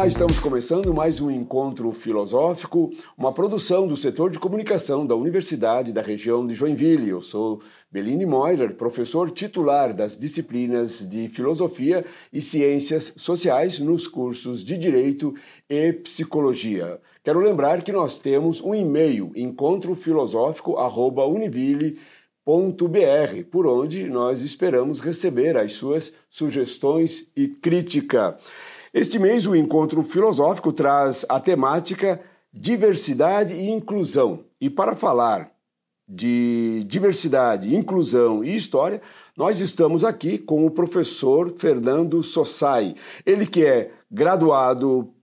Olá, estamos começando mais um encontro filosófico, uma produção do setor de comunicação da Universidade da região de Joinville. Eu sou Beline Moirer, professor titular das disciplinas de Filosofia e Ciências Sociais nos cursos de Direito e Psicologia. Quero lembrar que nós temos um e-mail, encontrofilosófico.univille.br, por onde nós esperamos receber as suas sugestões e crítica. Este mês, o Encontro Filosófico traz a temática diversidade e inclusão. E para falar de diversidade, inclusão e história, nós estamos aqui com o professor Fernando Sossai. Ele que é graduado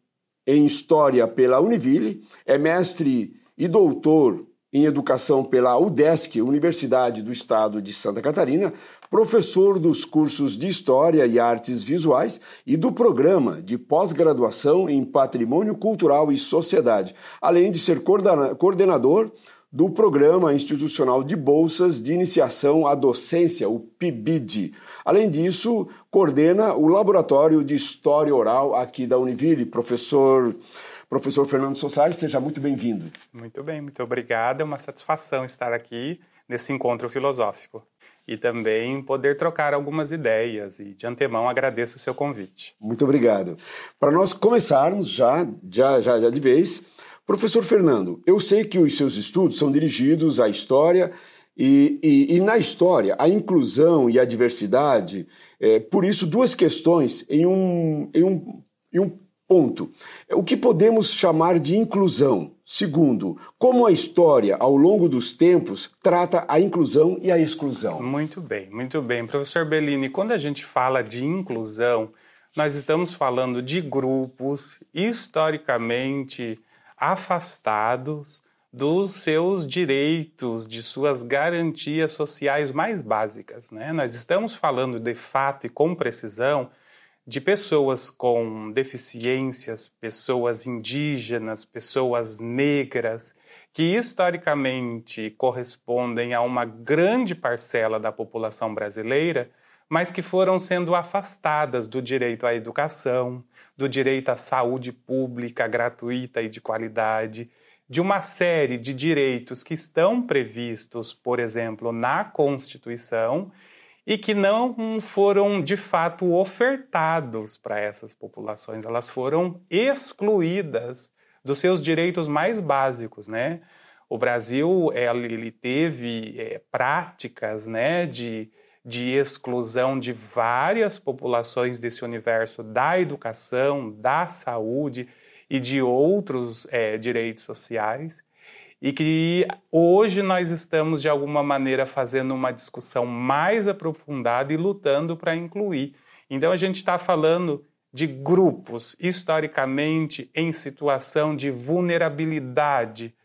em História pela Univille, é mestre e doutor em Educação pela UDESC, Universidade do Estado de Santa Catarina, professor dos cursos de História e Artes Visuais e do programa de pós-graduação em Patrimônio Cultural e Sociedade, além de ser coordenador do Programa Institucional de Bolsas de Iniciação à Docência, o PIBID. Além disso, coordena o Laboratório de História Oral aqui da Univille. Professor, professor Fernando Sossari, seja muito bem-vindo. Muito bem, muito obrigado. É uma satisfação estar aqui nesse encontro filosófico e também poder trocar algumas ideias. E de antemão agradeço o seu convite. Muito obrigado. Para nós começarmos já, já, já, já de vez, Professor Fernando, eu sei que os seus estudos são dirigidos à história e, e, e na história a inclusão e a diversidade, é, por isso, duas questões em um, em, um, em um ponto. O que podemos chamar de inclusão? Segundo, como a história, ao longo dos tempos, trata a inclusão e a exclusão? Muito bem, muito bem. Professor Bellini, quando a gente fala de inclusão, nós estamos falando de grupos historicamente afastados dos seus direitos, de suas garantias sociais mais básicas. Né? Nós estamos falando de fato e com precisão de pessoas com deficiências, pessoas indígenas, pessoas negras, que historicamente correspondem a uma grande parcela da população brasileira, mas que foram sendo afastadas do direito à educação, do direito à saúde pública gratuita e de qualidade, de uma série de direitos que estão previstos, por exemplo, na Constituição e que não foram de fato ofertados para essas populações, elas foram excluídas dos seus direitos mais básicos, né? O Brasil ele teve é, práticas, né, de de exclusão de várias populações desse universo da educação, da saúde e de outros é, direitos sociais, e que hoje nós estamos, de alguma maneira, fazendo uma discussão mais aprofundada e lutando para incluir. Então, a gente está falando de grupos historicamente em situação de vulnerabilidade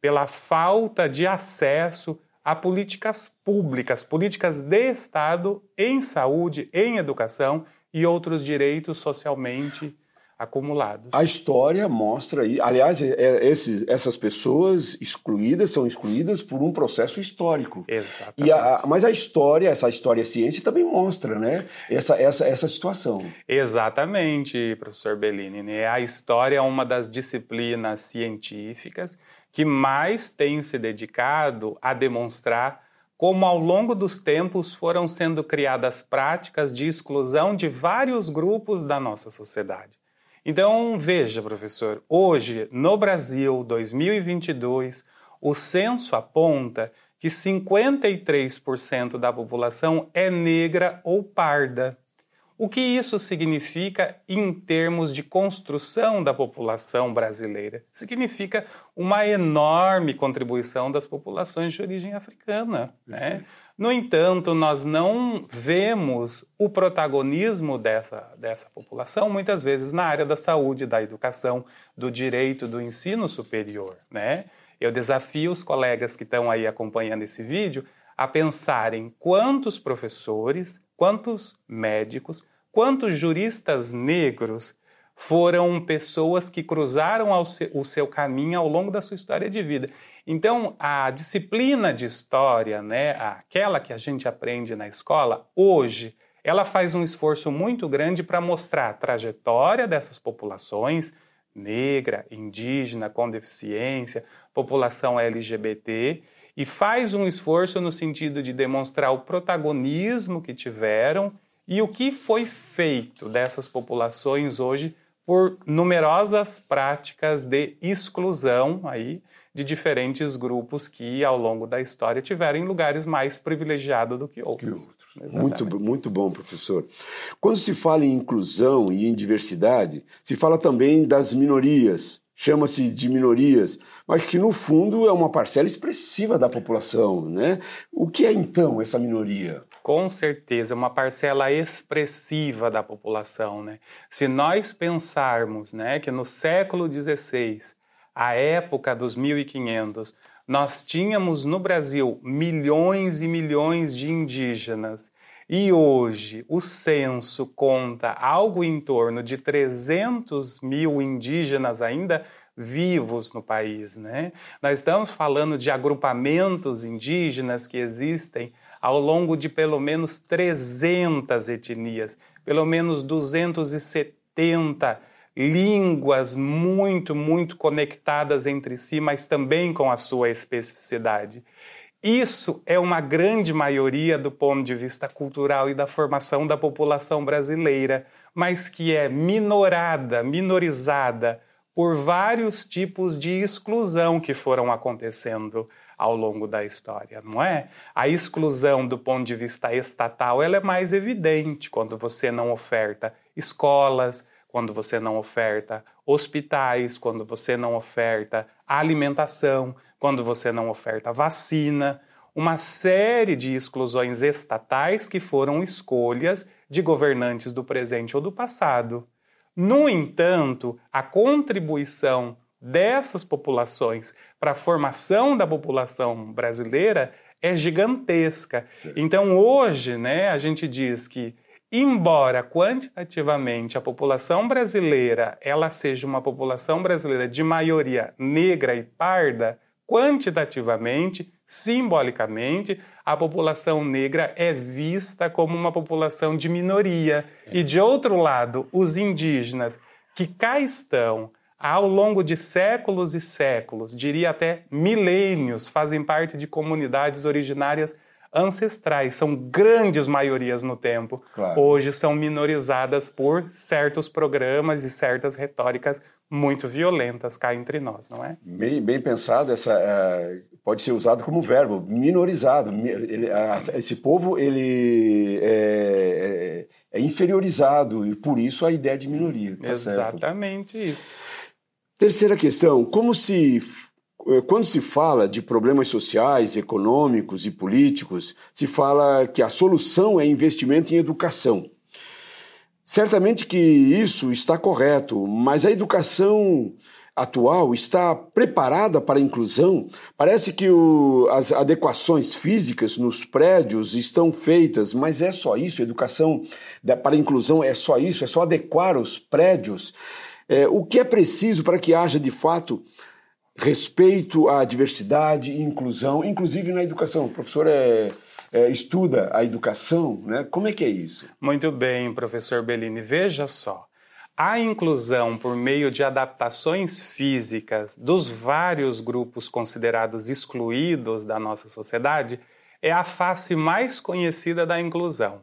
pela falta de acesso a políticas públicas, políticas de Estado em saúde, em educação e outros direitos socialmente acumulados. A história mostra, aliás, é, é, esses, essas pessoas excluídas são excluídas por um processo histórico. Exatamente. A, mas a história, essa história ciência também mostra, né, essa, essa, essa situação. Exatamente, professor Bellini. Né? A história é uma das disciplinas científicas que mais tem se dedicado a demonstrar como ao longo dos tempos foram sendo criadas práticas de exclusão de vários grupos da nossa sociedade. Então, veja, professor, hoje no Brasil, 2022, o censo aponta que 53% da população é negra ou parda. O que isso significa em termos de construção da população brasileira? Significa uma enorme contribuição das populações de origem africana. Né? No entanto, nós não vemos o protagonismo dessa, dessa população, muitas vezes, na área da saúde, da educação, do direito, do ensino superior. Né? Eu desafio os colegas que estão aí acompanhando esse vídeo a pensarem quantos professores, quantos médicos, Quantos juristas negros foram pessoas que cruzaram o seu caminho ao longo da sua história de vida? Então, a disciplina de história, né, aquela que a gente aprende na escola, hoje, ela faz um esforço muito grande para mostrar a trajetória dessas populações, negra, indígena, com deficiência, população LGBT, e faz um esforço no sentido de demonstrar o protagonismo que tiveram e o que foi feito dessas populações hoje por numerosas práticas de exclusão aí de diferentes grupos que ao longo da história tiveram em lugares mais privilegiados do que outros. Que outros. Muito, muito bom, professor. Quando se fala em inclusão e em diversidade, se fala também das minorias, chama-se de minorias, mas que no fundo é uma parcela expressiva da população, né? O que é então essa minoria? Com certeza, uma parcela expressiva da população, né? Se nós pensarmos, né, que no século XVI, a época dos 1500, nós tínhamos no Brasil milhões e milhões de indígenas e hoje o censo conta algo em torno de 300 mil indígenas ainda vivos no país. Né? Nós estamos falando de agrupamentos indígenas que existem ao longo de pelo menos 300 etnias, pelo menos 270 línguas muito, muito conectadas entre si, mas também com a sua especificidade. Isso é uma grande maioria do ponto de vista cultural e da formação da população brasileira, mas que é minorada, minorizada por vários tipos de exclusão que foram acontecendo ao longo da história, não é? A exclusão do ponto de vista estatal ela é mais evidente quando você não oferta escolas, quando você não oferta hospitais, quando você não oferta alimentação, quando você não oferta vacina, uma série de exclusões estatais que foram escolhas de governantes do presente ou do passado. No entanto, a contribuição dessas populações para a formação da população brasileira é gigantesca. Sim. Então, hoje, né, a gente diz que embora quantitativamente a população brasileira ela seja uma população brasileira de maioria negra e parda, quantitativamente, simbolicamente, a população negra é vista como uma população de minoria. É. E, de outro lado, os indígenas, que cá estão ao longo de séculos e séculos, diria até milênios, fazem parte de comunidades originárias ancestrais, são grandes maiorias no tempo. Claro. Hoje são minorizadas por certos programas e certas retóricas muito violentas cá entre nós, não é? Bem, bem pensado, essa uh, pode ser usado como verbo, minorizado. Ele, uh, esse povo ele é, é, é, inferiorizado e por isso a ideia de minoria. Tá Exatamente certo? isso. Terceira questão: como se quando se fala de problemas sociais, econômicos e políticos, se fala que a solução é investimento em educação. Certamente que isso está correto, mas a educação atual está preparada para a inclusão? Parece que o, as adequações físicas nos prédios estão feitas, mas é só isso? Educação para a inclusão é só isso? É só adequar os prédios? É, o que é preciso para que haja de fato respeito à diversidade e inclusão, inclusive na educação? O professor é é, estuda a educação, né? Como é que é isso? Muito bem, professor Bellini. Veja só. A inclusão por meio de adaptações físicas dos vários grupos considerados excluídos da nossa sociedade é a face mais conhecida da inclusão.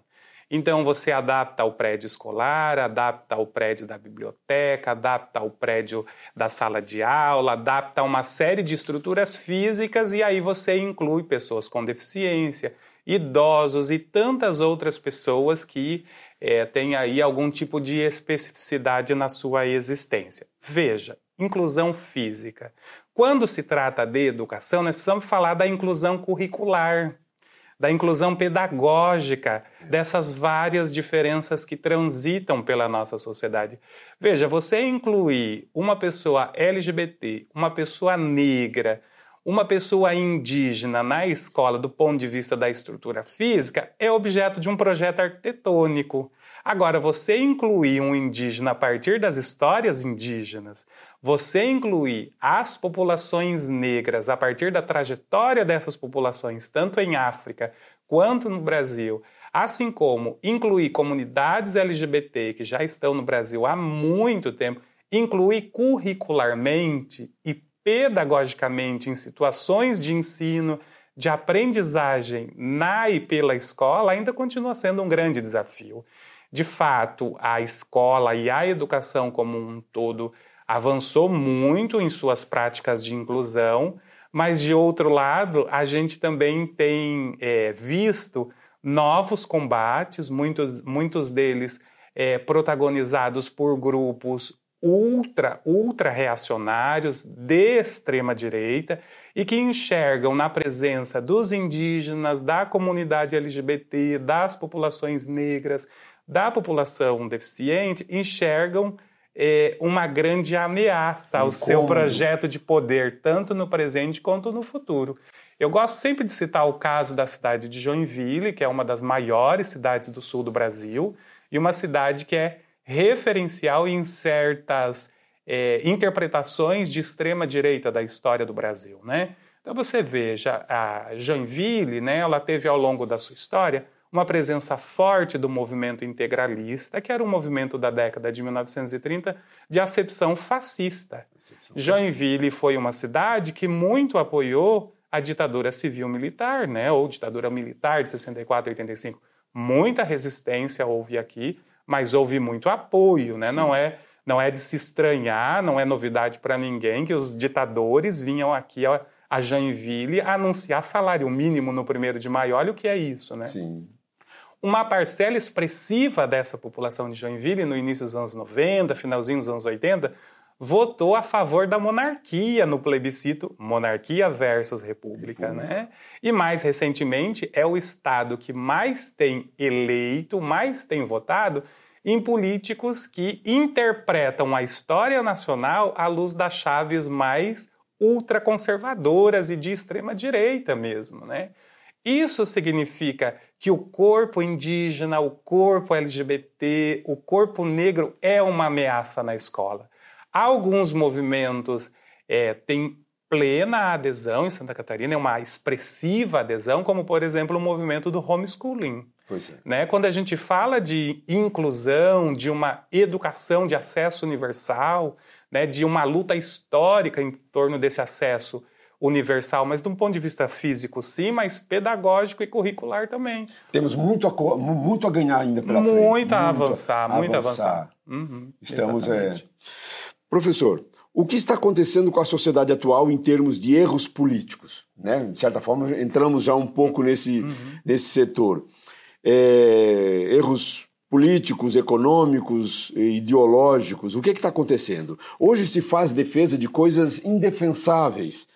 Então você adapta ao prédio escolar, adapta ao prédio da biblioteca, adapta ao prédio da sala de aula, adapta uma série de estruturas físicas e aí você inclui pessoas com deficiência, idosos e tantas outras pessoas que é, têm aí algum tipo de especificidade na sua existência. Veja, inclusão física. Quando se trata de educação, nós precisamos falar da inclusão curricular, da inclusão pedagógica, dessas várias diferenças que transitam pela nossa sociedade. Veja, você incluir uma pessoa LGBT, uma pessoa negra, uma pessoa indígena na escola, do ponto de vista da estrutura física, é objeto de um projeto arquitetônico. Agora, você incluir um indígena a partir das histórias indígenas, você incluir as populações negras a partir da trajetória dessas populações, tanto em África quanto no Brasil, assim como incluir comunidades LGBT que já estão no Brasil há muito tempo, incluir curricularmente e pedagogicamente em situações de ensino, de aprendizagem na e pela escola, ainda continua sendo um grande desafio. De fato, a escola e a educação como um todo avançou muito em suas práticas de inclusão, mas de outro lado, a gente também tem é, visto novos combates, muitos, muitos deles é, protagonizados por grupos ultra, ultra reacionários de extrema direita e que enxergam na presença dos indígenas, da comunidade LGBT, das populações negras, da população deficiente, enxergam é, uma grande ameaça ao Incômodo. seu projeto de poder, tanto no presente quanto no futuro. Eu gosto sempre de citar o caso da cidade de Joinville, que é uma das maiores cidades do sul do Brasil, e uma cidade que é referencial em certas é, interpretações de extrema direita da história do Brasil, né? Então você veja a Joinville, né? Ela teve ao longo da sua história uma presença forte do movimento integralista, que era um movimento da década de 1930 de acepção fascista. Acepção Joinville foi uma cidade que muito apoiou a ditadura civil-militar, né? Ou ditadura militar de 64 e 85. Muita resistência houve aqui mas houve muito apoio, né? Não é não é de se estranhar, não é novidade para ninguém que os ditadores vinham aqui a, a Joinville anunciar salário mínimo no primeiro de maio. Olha o que é isso, né? Sim. Uma parcela expressiva dessa população de Joinville, no início dos anos 90, finalzinho dos anos 80, votou a favor da monarquia no plebiscito Monarquia versus República, República, né? E mais recentemente é o estado que mais tem eleito, mais tem votado em políticos que interpretam a história nacional à luz das chaves mais ultraconservadoras e de extrema direita mesmo, né? Isso significa que o corpo indígena, o corpo LGBT, o corpo negro é uma ameaça na escola. Alguns movimentos é, têm plena adesão em Santa Catarina, é uma expressiva adesão, como por exemplo o movimento do homeschooling. Pois é. Né? Quando a gente fala de inclusão, de uma educação de acesso universal, né, de uma luta histórica em torno desse acesso universal, mas de um ponto de vista físico, sim, mas pedagógico e curricular também. Temos muito a, muito a ganhar ainda pela muito frente. Muito a avançar, muito a avançar. Uhum, Estamos. É... Professor, o que está acontecendo com a sociedade atual em termos de erros políticos? Né? De certa forma, entramos já um pouco nesse, uhum. nesse setor. É, erros políticos, econômicos, ideológicos. O que é está acontecendo? Hoje se faz defesa de coisas indefensáveis.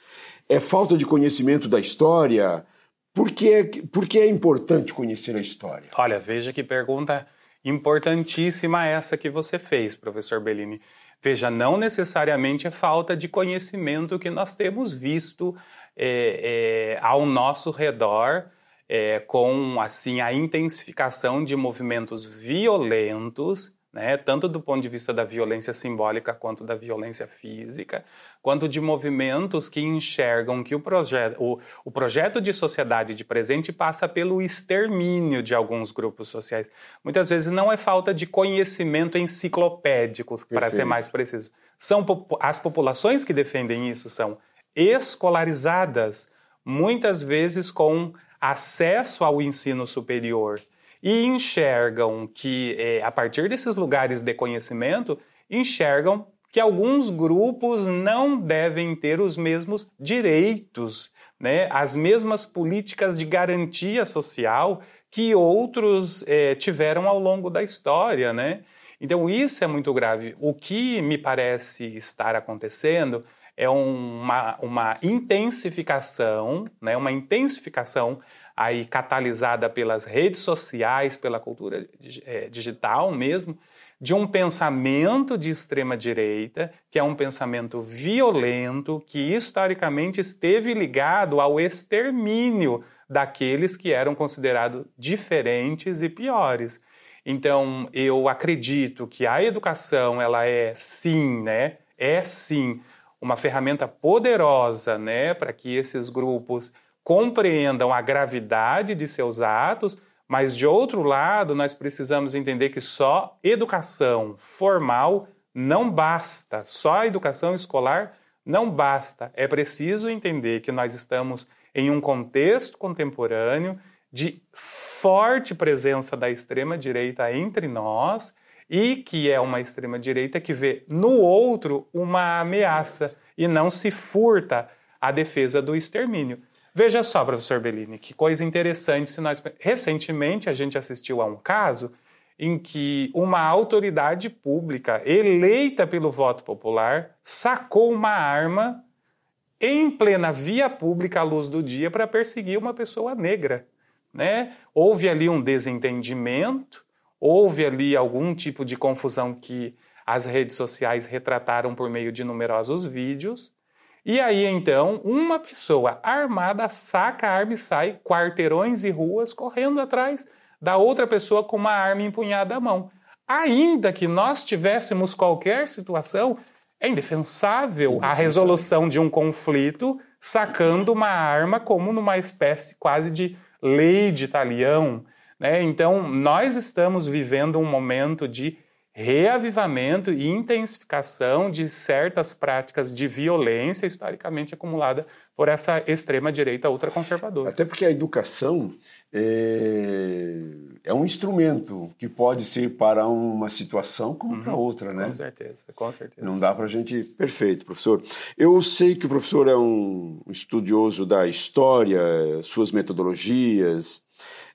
É falta de conhecimento da história? Por que, por que é importante conhecer a história? Olha, veja que pergunta importantíssima essa que você fez, professor Bellini. Veja, não necessariamente é falta de conhecimento que nós temos visto é, é, ao nosso redor é, com assim a intensificação de movimentos violentos, né, tanto do ponto de vista da violência simbólica quanto da violência física, quanto de movimentos que enxergam que o, projeto, o, o projeto de sociedade de presente passa pelo extermínio de alguns grupos sociais. Muitas vezes não é falta de conhecimento enciclopédico, para ser mais preciso. São as populações que defendem isso são escolarizadas, muitas vezes com acesso ao ensino superior e enxergam que, é, a partir desses lugares de conhecimento, enxergam que alguns grupos não devem ter os mesmos direitos, né, as mesmas políticas de garantia social que outros é, tiveram ao longo da história, né? Então isso é muito grave. O que me parece estar acontecendo é uma, uma intensificação, né, uma intensificação aí catalisada pelas redes sociais, pela cultura é, digital mesmo, de um pensamento de extrema direita, que é um pensamento violento, que historicamente esteve ligado ao extermínio daqueles que eram considerados diferentes e piores. Então, eu acredito que a educação, ela é sim, né? É sim uma ferramenta poderosa, né, para que esses grupos compreendam a gravidade de seus atos, Mas, de outro lado, nós precisamos entender que só educação formal não basta, só a educação escolar não basta. É preciso entender que nós estamos em um contexto contemporâneo de forte presença da extrema-direita entre nós e que é uma extrema-direita que vê no outro uma ameaça e não se furta à defesa do extermínio. Veja só, professor Bellini, que coisa interessante se nós recentemente a gente assistiu a um caso em que uma autoridade pública eleita pelo voto popular sacou uma arma em plena via pública à luz do dia para perseguir uma pessoa negra, né? Houve ali um desentendimento, houve ali algum tipo de confusão que as redes sociais retrataram por meio de numerosos vídeos. E aí então, uma pessoa armada saca a arma e sai quarteirões e ruas correndo atrás da outra pessoa com uma arma empunhada à mão. Ainda que nós tivéssemos qualquer situação, é indefensável a resolução de um conflito sacando uma arma como numa espécie quase de lei de talião. Né? Então, nós estamos vivendo um momento de reavivamento e intensificação de certas práticas de violência historicamente acumulada por essa extrema direita ultraconservadora. Até porque a educação é, é, um instrumento que pode ser para uma situação como uhum. para outra, né? Com certeza, com certeza. Não dá para a gente. Perfeito, professor. Eu sei que o professor é um estudioso da história, suas metodologias.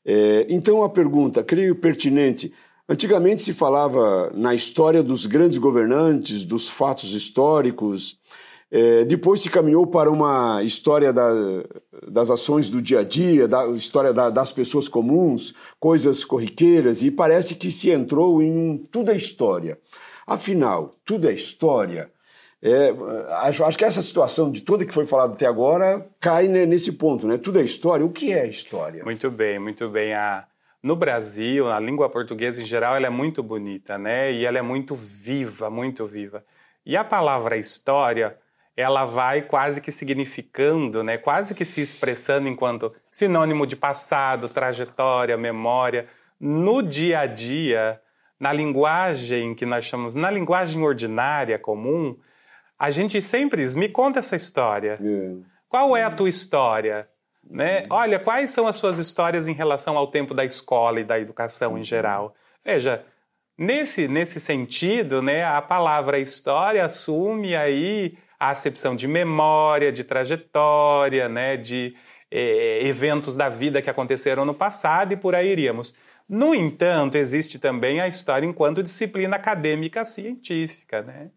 É, então a pergunta, creio pertinente. Antigamente se falava na história dos grandes governantes, dos fatos históricos. É, depois se caminhou para uma história da, das ações do dia a dia, da história da, das pessoas comuns, coisas corriqueiras, e parece que se entrou em um tudo é história. Afinal, tudo é história. É, acho, acho que essa situação de tudo que foi falado até agora cai né, nesse ponto, né? Tudo é história. O que é história? Muito bem, muito bem. A, no Brasil, a língua portuguesa em geral, ela é muito bonita, né? E ela é muito viva, muito viva. E a palavra história, ela vai quase que significando, né? Quase que se expressando enquanto sinônimo de passado, trajetória, memória. No dia a dia, na linguagem que nós chamamos, na linguagem ordinária, comum, a gente sempre diz, me conta essa história. É. Qual é a tua história? Né? Olha, quais são as suas histórias em relação ao tempo da escola e da educação em geral? Veja, nesse, nesse sentido, né, a palavra história assume aí a acepção de memória, de trajetória, né, de eh, eventos da vida que aconteceram no passado e por aí iríamos. No entanto, existe também a história enquanto disciplina acadêmica científica. Né?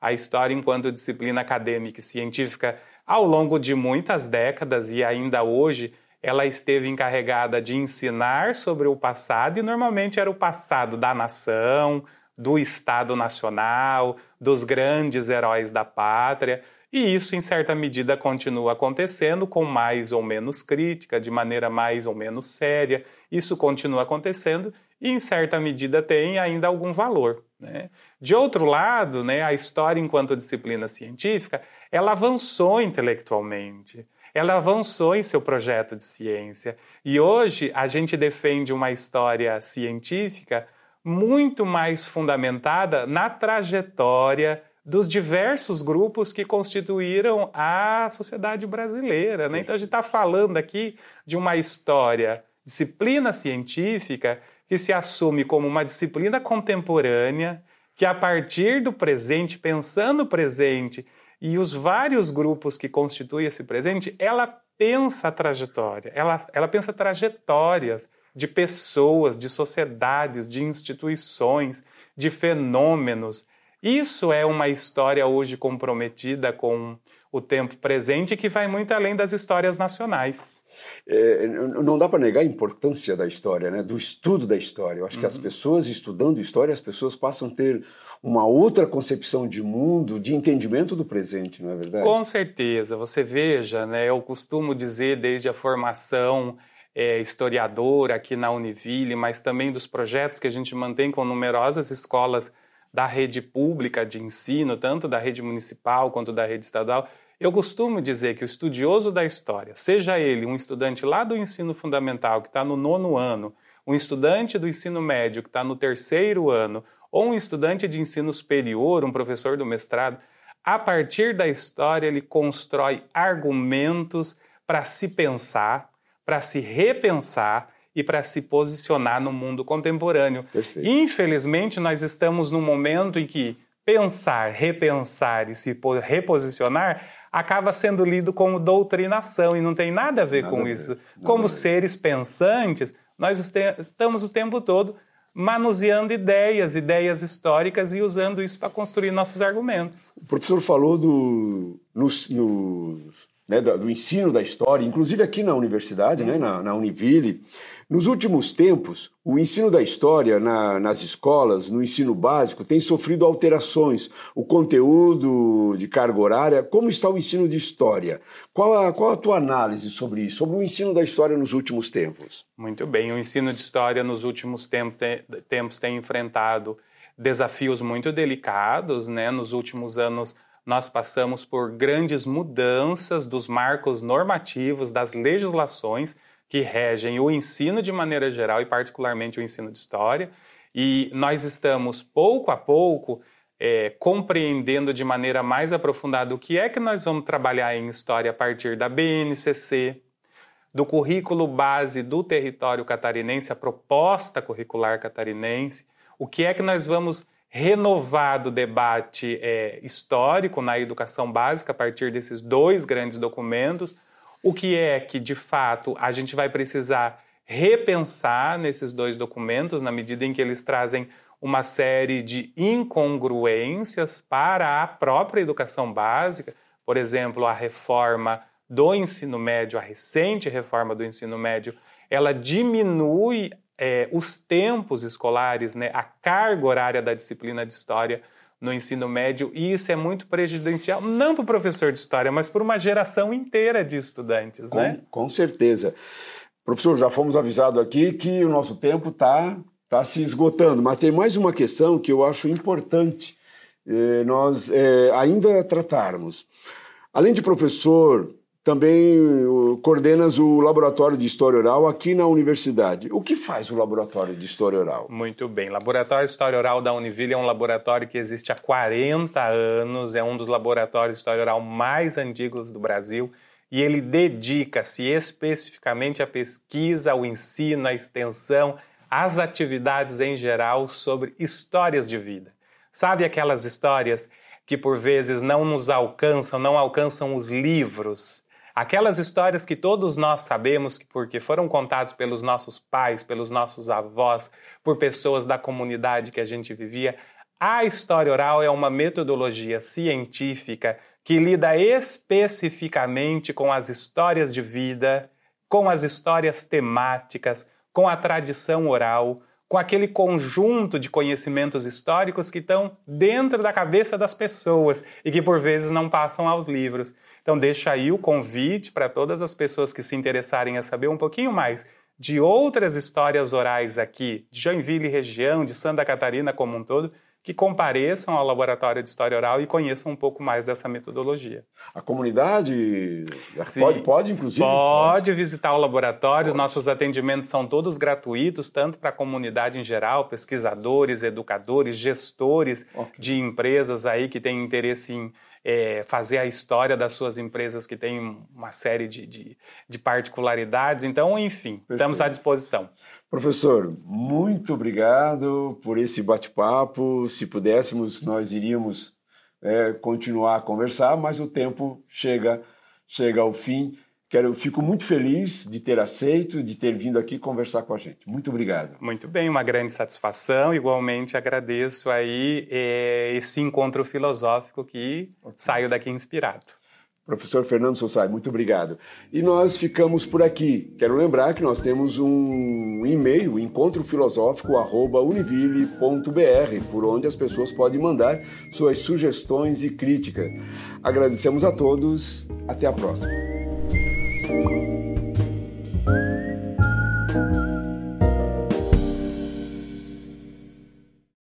A história enquanto disciplina acadêmica e científica ao longo de muitas décadas e ainda hoje, ela esteve encarregada de ensinar sobre o passado e normalmente era o passado da nação, do Estado Nacional, dos grandes heróis da pátria. E isso, em certa medida, continua acontecendo com mais ou menos crítica, de maneira mais ou menos séria. Isso continua acontecendo e, em certa medida, tem ainda algum valor. Né? De outro lado, né, a história, enquanto disciplina científica, ela avançou intelectualmente, ela avançou em seu projeto de ciência. E hoje a gente defende uma história científica muito mais fundamentada na trajetória dos diversos grupos que constituíram a sociedade brasileira. Né? Então a gente está falando aqui de uma história, disciplina científica, que se assume como uma disciplina contemporânea, que a partir do presente, pensando o presente e os vários grupos que constituem esse presente, ela pensa a trajetória, ela, ela pensa trajetórias de pessoas, de sociedades, de instituições, de fenômenos. Isso é uma história hoje comprometida com o tempo presente que vai muito além das histórias nacionais. É, não dá para negar a importância da história, né? do estudo da história. Eu acho uhum. que as uhum. pessoas estudando história, as pessoas passam a ter uma outra concepção de mundo, de entendimento do presente, não é verdade? Com certeza. Você veja, né? eu costumo dizer desde a formação é, historiadora aqui na Univille, mas também dos projetos que a gente mantém com numerosas escolas da rede pública de ensino, tanto da rede municipal quanto da rede estadual, eu costumo dizer que o estudioso da história, seja ele um estudante lá do ensino fundamental que está no nono ano, Um estudante do ensino médio que está no terceiro ano, ou um estudante de ensino superior, um professor do mestrado, a partir da história ele constrói argumentos para se pensar, para se repensar e para se posicionar no mundo contemporâneo. Perfeito. Infelizmente, nós estamos num momento em que pensar, repensar e se reposicionar acaba sendo lido como doutrinação e não tem nada a ver nada com a ver, isso. Como seres pensantes, nós estamos o tempo todo manuseando ideias, ideias históricas e usando isso para construir nossos argumentos. O professor falou do, no, no, né, do ensino da história, inclusive aqui na universidade, né, na, na Univille, nos últimos tempos, o ensino da história na, nas escolas, no ensino básico, tem sofrido alterações. O conteúdo de carga horária, como está o ensino de história? Qual a, qual a tua análise sobre isso, sobre o ensino da história nos últimos tempos? Muito bem, o ensino de história nos últimos tempos tem, tempos tem enfrentado desafios muito delicados, né? Nos últimos anos nós passamos por grandes mudanças dos marcos normativos, das legislações que regem o ensino de maneira geral e, particularmente, o ensino de história. E nós estamos, pouco a pouco, é, compreendendo de maneira mais aprofundada o que é que nós vamos trabalhar em história a partir da BNCC, do currículo base do território catarinense, a proposta curricular catarinense, o que é que nós vamos renovar do debate é, histórico na educação básica a partir desses dois grandes documentos, o que é que, de fato, a gente vai precisar repensar nesses dois documentos, na medida em que eles trazem uma série de incongruências para a própria educação básica, por exemplo, a reforma do ensino médio, a recente reforma do ensino médio, ela diminui é, os tempos escolares, né, a carga horária da disciplina de história no ensino médio, e isso é muito prejudicial, não para o professor de história, mas para uma geração inteira de estudantes, com, né? Com certeza. Professor, já fomos avisados aqui que o nosso tempo está tá se esgotando, mas tem mais uma questão que eu acho importante eh, nós eh, ainda tratarmos. Além de professor também coordenas o Laboratório de História Oral aqui na universidade. O que faz o Laboratório de História Oral? Muito bem. Laboratório de História Oral da Univille é um laboratório que existe há 40 anos, é um dos laboratórios de História Oral mais antigos do Brasil e ele dedica-se especificamente à pesquisa, ao ensino, à extensão, às atividades em geral sobre histórias de vida. Sabe aquelas histórias que por vezes não nos alcançam, não alcançam os livros, Aquelas histórias que todos nós sabemos que porque foram contadas pelos nossos pais, pelos nossos avós, por pessoas da comunidade que a gente vivia, a história oral é uma metodologia científica que lida especificamente com as histórias de vida, com as histórias temáticas, com a tradição oral, com aquele conjunto de conhecimentos históricos que estão dentro da cabeça das pessoas e que por vezes não passam aos livros. Então, deixa aí o convite para todas as pessoas que se interessarem a saber um pouquinho mais de outras histórias orais aqui, de Joinville região, de Santa Catarina como um todo, que compareçam ao Laboratório de História Oral e conheçam um pouco mais dessa metodologia. A comunidade Sim, pode, pode, inclusive? Pode visitar o laboratório, pode. nossos atendimentos são todos gratuitos, tanto para a comunidade em geral, pesquisadores, educadores, gestores okay. de empresas aí que têm interesse em é, fazer a história das suas empresas que têm uma série de, de, de particularidades. Então, enfim, Perfeito. estamos à disposição. Professor, muito obrigado por esse bate-papo. Se pudéssemos, nós iríamos é, continuar a conversar, mas o tempo chega, chega ao fim. Quero, fico muito feliz de ter aceito, de ter vindo aqui conversar com a gente. Muito obrigado. Muito bem, uma grande satisfação. Igualmente agradeço aí é, esse encontro filosófico que okay. saio daqui inspirado. Professor Fernando Sossai, muito obrigado. E nós ficamos por aqui. Quero lembrar que nós temos um e-mail, encontrofilosófico.univille.br, por onde as pessoas podem mandar suas sugestões e críticas. Agradecemos a todos. Até a próxima.